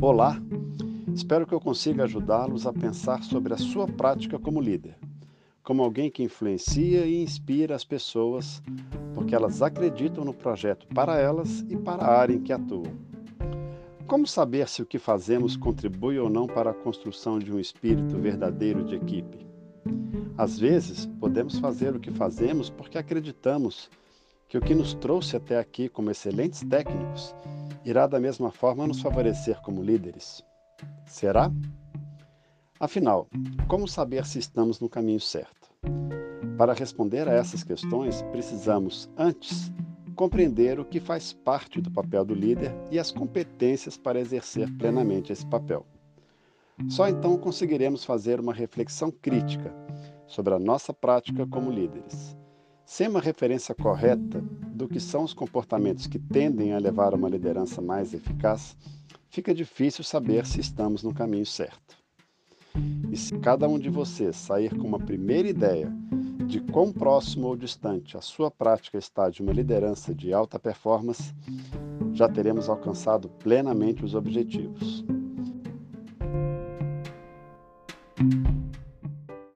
Olá! Espero que eu consiga ajudá-los a pensar sobre a sua prática como líder, como alguém que influencia e inspira as pessoas, porque elas acreditam no projeto para elas e para a área em que atuam. Como saber se o que fazemos contribui ou não para a construção de um espírito verdadeiro de equipe? Às vezes, podemos fazer o que fazemos porque acreditamos que o que nos trouxe até aqui como excelentes técnicos irá da mesma forma nos favorecer como líderes. Será? Afinal, como saber se estamos no caminho certo? Para responder a essas questões, precisamos, antes, compreender o que faz parte do papel do líder e as competências para exercer plenamente esse papel. Só então conseguiremos fazer uma reflexão crítica sobre a nossa prática como líderes sem uma referência correta do que são os comportamentos que tendem a levar a uma liderança mais eficaz, fica difícil saber se estamos no caminho certo. E se cada um de vocês sair com uma primeira ideia de quão próximo ou distante a sua prática está de uma liderança de alta performance, já teremos alcançado plenamente os objetivos.